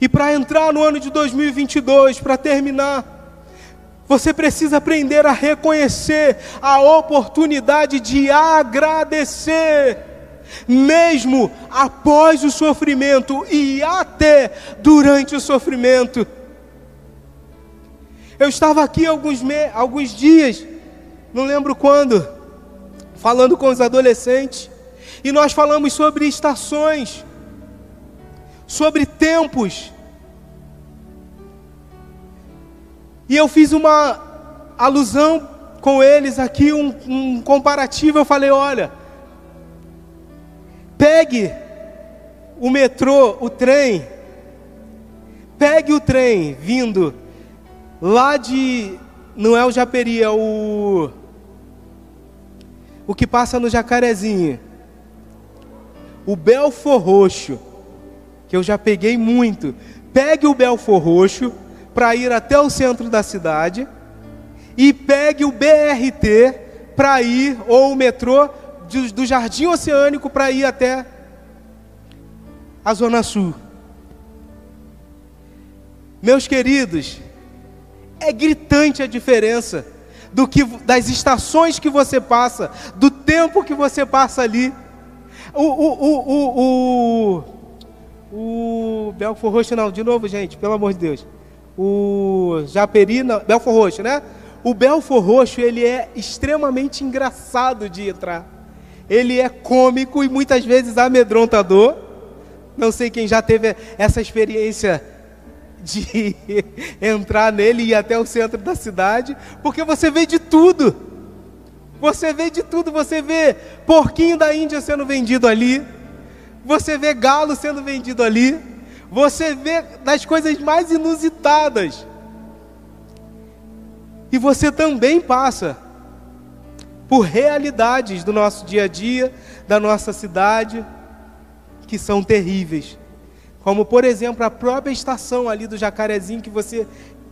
E para entrar no ano de 2022, para terminar, você precisa aprender a reconhecer a oportunidade de agradecer, mesmo após o sofrimento e até durante o sofrimento. Eu estava aqui alguns, me... alguns dias, não lembro quando, falando com os adolescentes, e nós falamos sobre estações, sobre tempos. E eu fiz uma alusão com eles aqui, um, um comparativo. Eu falei: olha, pegue o metrô, o trem, pegue o trem vindo Lá de. Não é o Japeri, é o. O que passa no Jacarezinho. O Belfor Roxo. Que eu já peguei muito. Pegue o Belfor Roxo para ir até o centro da cidade. E pegue o BRT para ir, ou o metrô do, do Jardim Oceânico para ir até a Zona Sul. Meus queridos, é gritante a diferença do que das estações que você passa, do tempo que você passa ali. O o o o, o, Belfor Roxo não, de novo, gente, pelo amor de Deus. O Japeri, não, Belfor Roxo, né? O Belfor Roxo, ele é extremamente engraçado de entrar. Ele é cômico e muitas vezes amedrontador. Não sei quem já teve essa experiência de entrar nele e ir até o centro da cidade, porque você vê de tudo. Você vê de tudo, você vê porquinho da Índia sendo vendido ali, você vê galo sendo vendido ali, você vê das coisas mais inusitadas. E você também passa por realidades do nosso dia a dia, da nossa cidade, que são terríveis. Como, por exemplo, a própria estação ali do Jacarezinho, que você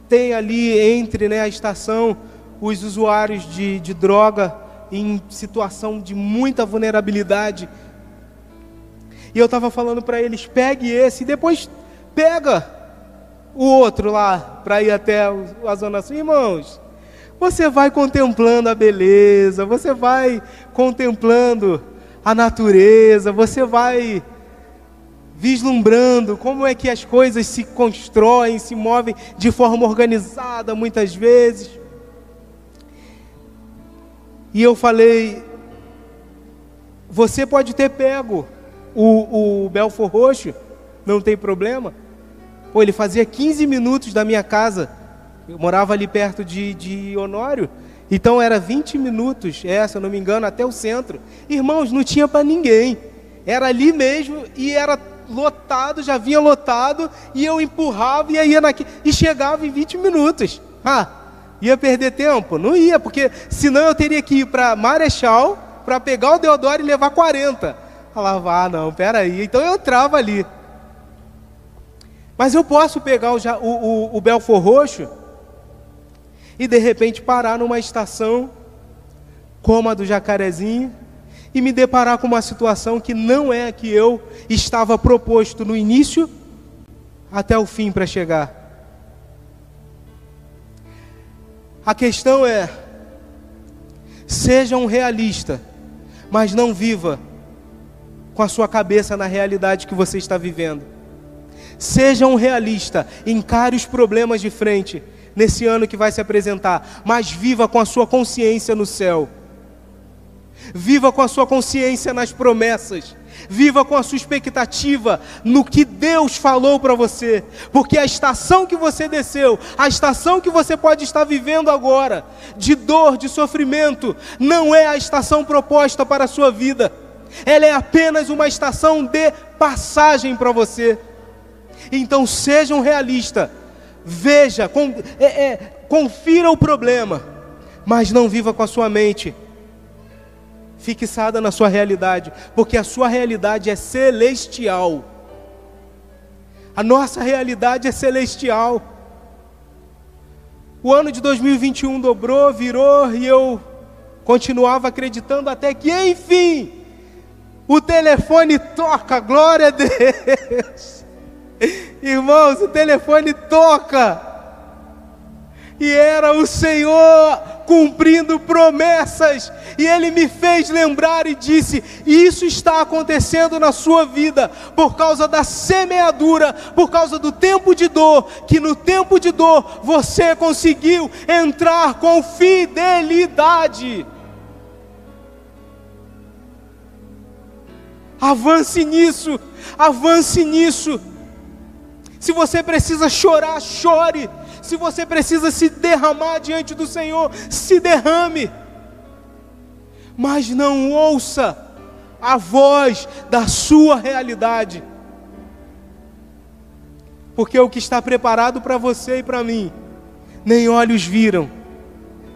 tem ali entre né, a estação os usuários de, de droga em situação de muita vulnerabilidade. E eu estava falando para eles: pegue esse, e depois pega o outro lá para ir até a zona sul. Irmãos, você vai contemplando a beleza, você vai contemplando a natureza, você vai vislumbrando como é que as coisas se constroem, se movem de forma organizada muitas vezes. E eu falei, você pode ter pego o, o Belfor Roxo, não tem problema. Pô, ele fazia 15 minutos da minha casa. Eu morava ali perto de, de Honório. Então era 20 minutos, é, se eu não me engano, até o centro. Irmãos, não tinha para ninguém. Era ali mesmo e era lotado, já vinha lotado, e eu empurrava e ia naquele, e chegava em 20 minutos. Ah, ia perder tempo? Não ia, porque senão eu teria que ir para Marechal para pegar o Deodoro e levar 40. Falava, ah, não, peraí. Então eu entrava ali. Mas eu posso pegar o, o, o Belfor Roxo e de repente parar numa estação como a do Jacarezinho e me deparar com uma situação que não é a que eu estava proposto no início até o fim para chegar. A questão é: seja um realista, mas não viva com a sua cabeça na realidade que você está vivendo. Seja um realista, encare os problemas de frente nesse ano que vai se apresentar, mas viva com a sua consciência no céu. Viva com a sua consciência nas promessas. Viva com a sua expectativa no que Deus falou para você, porque a estação que você desceu, a estação que você pode estar vivendo agora, de dor, de sofrimento, não é a estação proposta para a sua vida ela é apenas uma estação de passagem para você. Então seja um realista, veja, é, é, confira o problema, mas não viva com a sua mente fixada na sua realidade, porque a sua realidade é celestial. A nossa realidade é celestial. O ano de 2021 dobrou, virou e eu continuava acreditando até que, enfim, o telefone toca, glória a Deus. Irmãos, o telefone toca. E era o Senhor cumprindo promessas. E Ele me fez lembrar e disse: Isso está acontecendo na sua vida por causa da semeadura, por causa do tempo de dor. Que no tempo de dor você conseguiu entrar com fidelidade. Avance nisso, avance nisso. Se você precisa chorar, chore. Se você precisa se derramar diante do Senhor, se derrame. Mas não ouça a voz da sua realidade. Porque o que está preparado para você e para mim, nem olhos viram,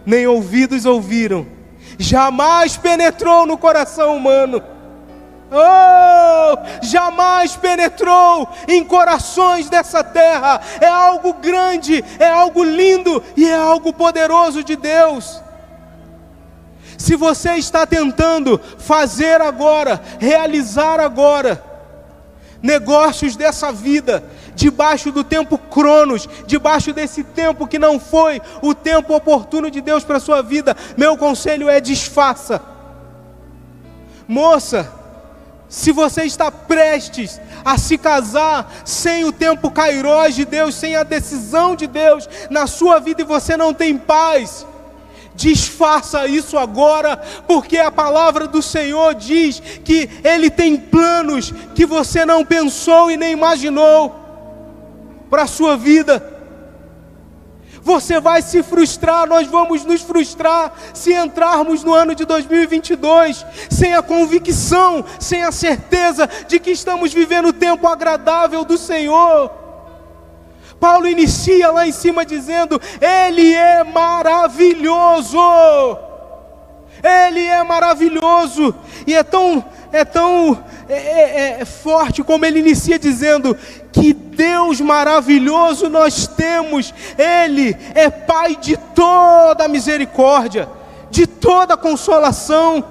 nem ouvidos ouviram, jamais penetrou no coração humano oh, jamais penetrou em corações dessa terra. É algo grande, é algo lindo e é algo poderoso de Deus. Se você está tentando fazer agora, realizar agora, negócios dessa vida, debaixo do tempo Cronos, debaixo desse tempo que não foi o tempo oportuno de Deus para a sua vida, meu conselho é desfaça. Moça, se você está prestes a se casar sem o tempo cairós de Deus, sem a decisão de Deus na sua vida e você não tem paz, desfaça isso agora, porque a palavra do Senhor diz que Ele tem planos que você não pensou e nem imaginou para a sua vida. Você vai se frustrar, nós vamos nos frustrar se entrarmos no ano de 2022 sem a convicção, sem a certeza de que estamos vivendo o tempo agradável do Senhor. Paulo inicia lá em cima dizendo: Ele é maravilhoso. Ele é maravilhoso e é tão é tão é, é, é forte como ele inicia dizendo que Deus maravilhoso nós temos. Ele é Pai de toda misericórdia, de toda consolação.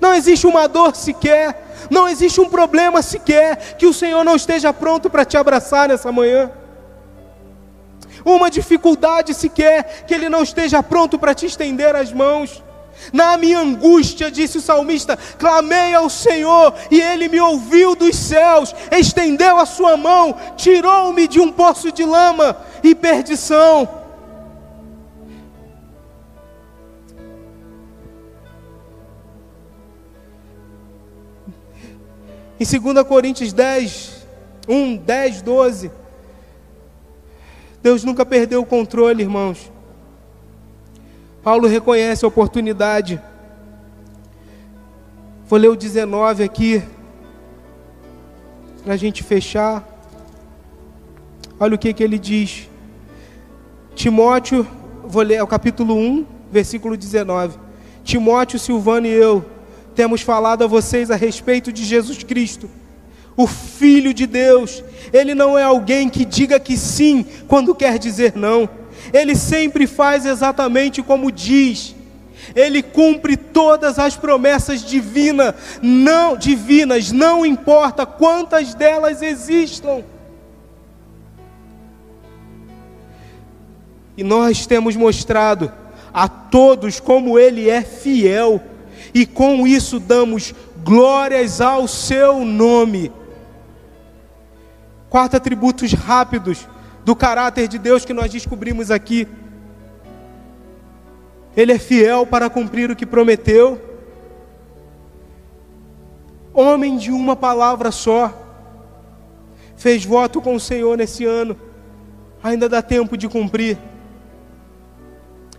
Não existe uma dor sequer, não existe um problema sequer que o Senhor não esteja pronto para te abraçar nessa manhã. uma dificuldade sequer que Ele não esteja pronto para te estender as mãos. Na minha angústia, disse o salmista, clamei ao Senhor e ele me ouviu dos céus, estendeu a sua mão, tirou-me de um poço de lama e perdição. Em 2 Coríntios 10, 1, 10, 12, Deus nunca perdeu o controle, irmãos. Paulo reconhece a oportunidade. Vou ler o 19 aqui, para a gente fechar. Olha o que, que ele diz. Timóteo, vou ler é o capítulo 1, versículo 19. Timóteo, Silvano e eu temos falado a vocês a respeito de Jesus Cristo, o Filho de Deus. Ele não é alguém que diga que sim quando quer dizer não ele sempre faz exatamente como diz. Ele cumpre todas as promessas divina, não divinas, não importa quantas delas existam. E nós temos mostrado a todos como ele é fiel, e com isso damos glórias ao seu nome. Quatro atributos rápidos do caráter de Deus que nós descobrimos aqui. Ele é fiel para cumprir o que prometeu. Homem de uma palavra só. Fez voto com o Senhor nesse ano. Ainda dá tempo de cumprir.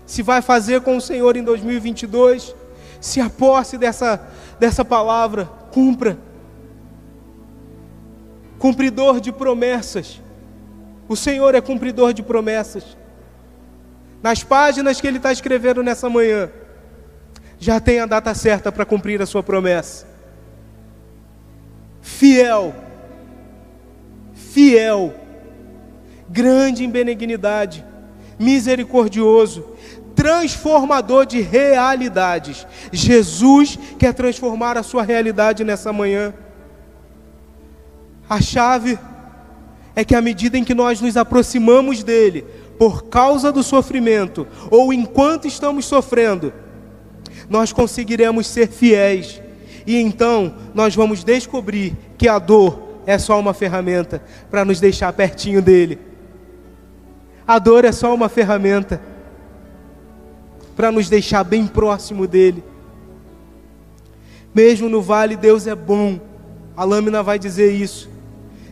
Se vai fazer com o Senhor em 2022, se a posse dessa, dessa palavra, cumpra. Cumpridor de promessas o Senhor é cumpridor de promessas. Nas páginas que Ele está escrevendo nessa manhã, já tem a data certa para cumprir a sua promessa. Fiel, fiel, grande em benignidade, misericordioso, transformador de realidades. Jesus quer transformar a sua realidade nessa manhã. A chave é que à medida em que nós nos aproximamos dele, por causa do sofrimento, ou enquanto estamos sofrendo, nós conseguiremos ser fiéis. E então nós vamos descobrir que a dor é só uma ferramenta para nos deixar pertinho dele. A dor é só uma ferramenta para nos deixar bem próximo dele. Mesmo no vale, Deus é bom. A lâmina vai dizer isso.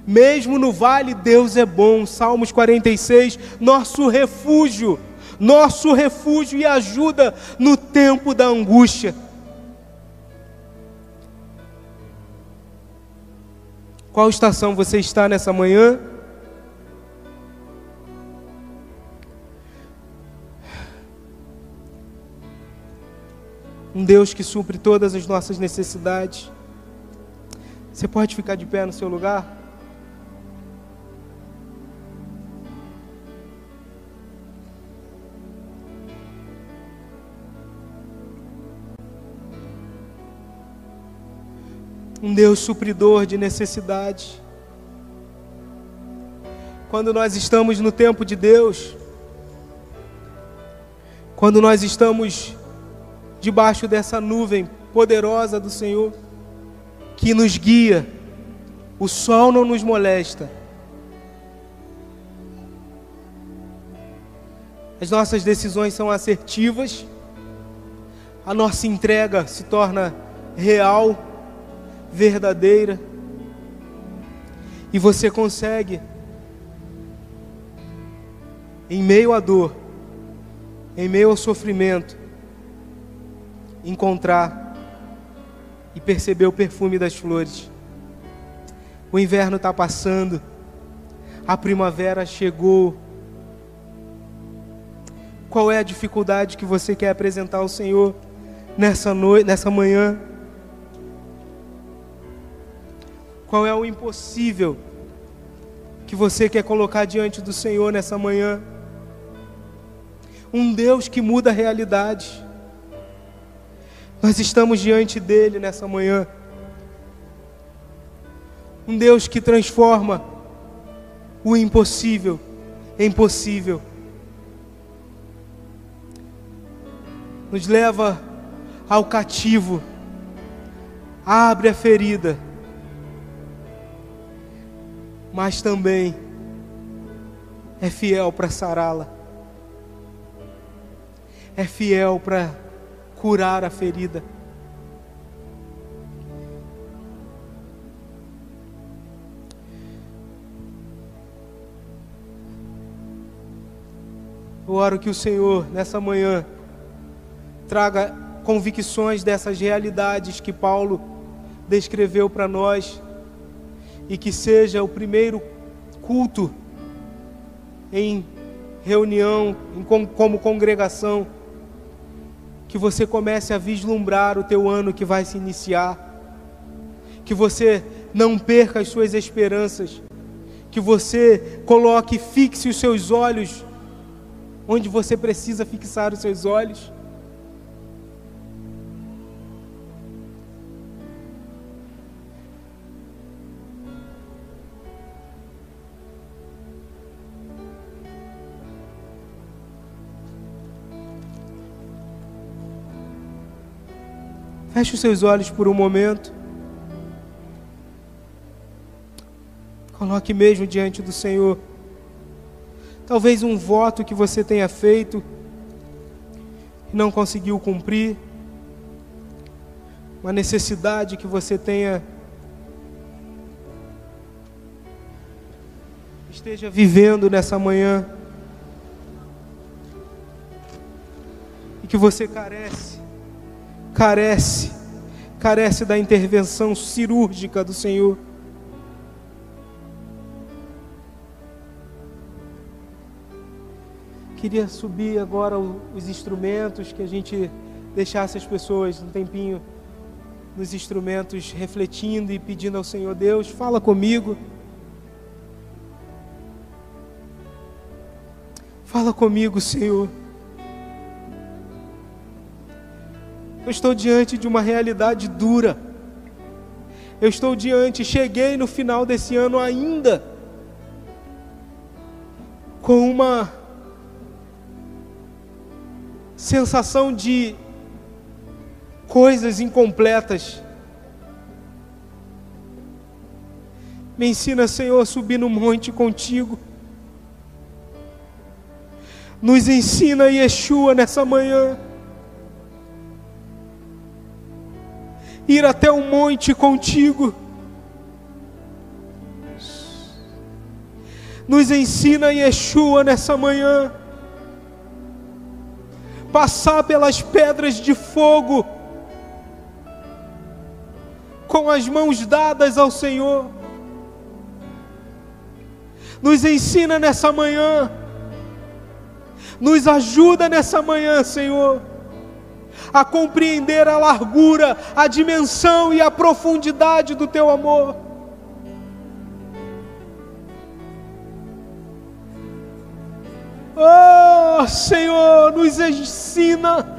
Mesmo no vale, Deus é bom. Salmos 46, nosso refúgio, nosso refúgio e ajuda no tempo da angústia. Qual estação você está nessa manhã? Um Deus que supre todas as nossas necessidades. Você pode ficar de pé no seu lugar? Um Deus supridor de necessidade. Quando nós estamos no tempo de Deus, quando nós estamos debaixo dessa nuvem poderosa do Senhor, que nos guia, o sol não nos molesta, as nossas decisões são assertivas, a nossa entrega se torna real verdadeira. E você consegue, em meio à dor, em meio ao sofrimento, encontrar e perceber o perfume das flores. O inverno está passando, a primavera chegou. Qual é a dificuldade que você quer apresentar ao Senhor nessa noite, nessa manhã? Qual é o impossível que você quer colocar diante do Senhor nessa manhã? Um Deus que muda a realidade. Nós estamos diante dele nessa manhã. Um Deus que transforma o impossível é impossível. Nos leva ao cativo, abre a ferida, mas também é fiel para sará-la, é fiel para curar a ferida. Eu oro que o Senhor, nessa manhã, traga convicções dessas realidades que Paulo descreveu para nós e que seja o primeiro culto em reunião, em, como congregação, que você comece a vislumbrar o teu ano que vai se iniciar, que você não perca as suas esperanças, que você coloque, fixe os seus olhos onde você precisa fixar os seus olhos. Feche os seus olhos por um momento. Coloque mesmo diante do Senhor. Talvez um voto que você tenha feito e não conseguiu cumprir. Uma necessidade que você tenha esteja vivendo nessa manhã. E que você carece, carece, carece da intervenção cirúrgica do Senhor. Queria subir agora os instrumentos, que a gente deixasse as pessoas um tempinho nos instrumentos, refletindo e pedindo ao Senhor Deus, fala comigo. Fala comigo, Senhor. Eu estou diante de uma realidade dura. Eu estou diante, cheguei no final desse ano ainda com uma sensação de coisas incompletas. Me ensina, Senhor, a subir no monte contigo. Nos ensina, Yeshua, nessa manhã. Ir até o monte contigo. Nos ensina, Yeshua, nessa manhã passar pelas pedras de fogo, com as mãos dadas ao Senhor. Nos ensina nessa manhã, nos ajuda nessa manhã, Senhor, a compreender a largura, a dimensão e a profundidade do Teu amor. Oh, Senhor, nos ensina,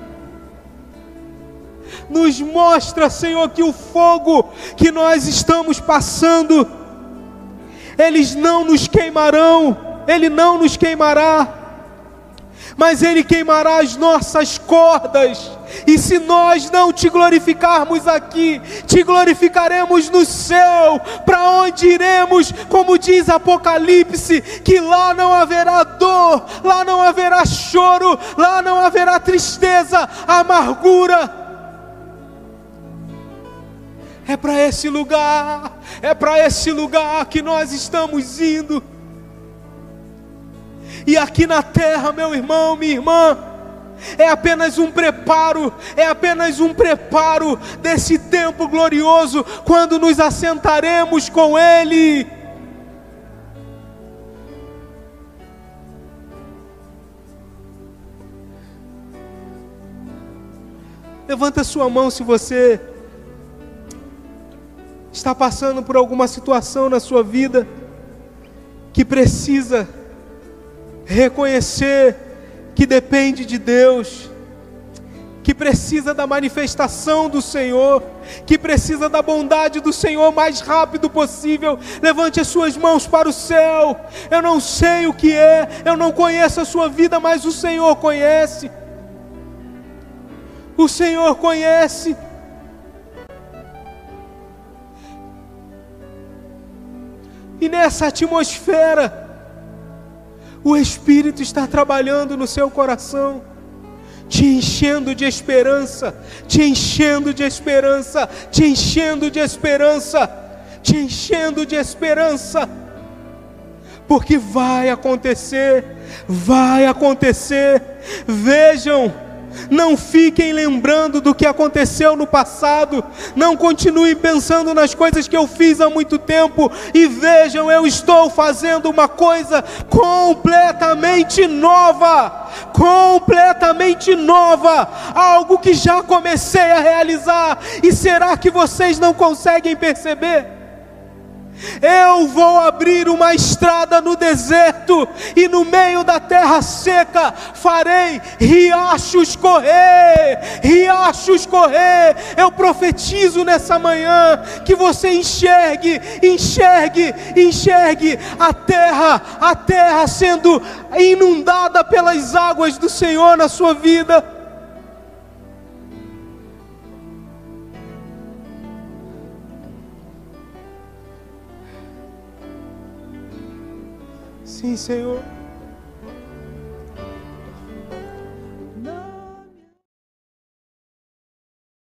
nos mostra, Senhor, que o fogo que nós estamos passando, eles não nos queimarão, ele não nos queimará mas Ele queimará as nossas cordas. E se nós não te glorificarmos aqui, te glorificaremos no céu, para onde iremos, como diz Apocalipse, que lá não haverá dor, lá não haverá choro, lá não haverá tristeza, amargura. É para esse lugar, é para esse lugar que nós estamos indo. E aqui na terra, meu irmão, minha irmã, é apenas um preparo, é apenas um preparo desse tempo glorioso, quando nos assentaremos com Ele. Levanta sua mão se você está passando por alguma situação na sua vida que precisa reconhecer que depende de Deus, que precisa da manifestação do Senhor, que precisa da bondade do Senhor mais rápido possível. Levante as suas mãos para o céu. Eu não sei o que é, eu não conheço a sua vida, mas o Senhor conhece. O Senhor conhece. E nessa atmosfera, o Espírito está trabalhando no seu coração, te enchendo de esperança, te enchendo de esperança, te enchendo de esperança, te enchendo de esperança, porque vai acontecer, vai acontecer. Vejam, não fiquem lembrando do que aconteceu no passado. Não continuem pensando nas coisas que eu fiz há muito tempo. E vejam, eu estou fazendo uma coisa completamente nova. Completamente nova. Algo que já comecei a realizar. E será que vocês não conseguem perceber? Eu vou abrir uma estrada no deserto, e no meio da terra seca farei riachos correr, riachos correr. Eu profetizo nessa manhã que você enxergue, enxergue, enxergue a terra, a terra sendo inundada pelas águas do Senhor na sua vida. Sim, Senhor.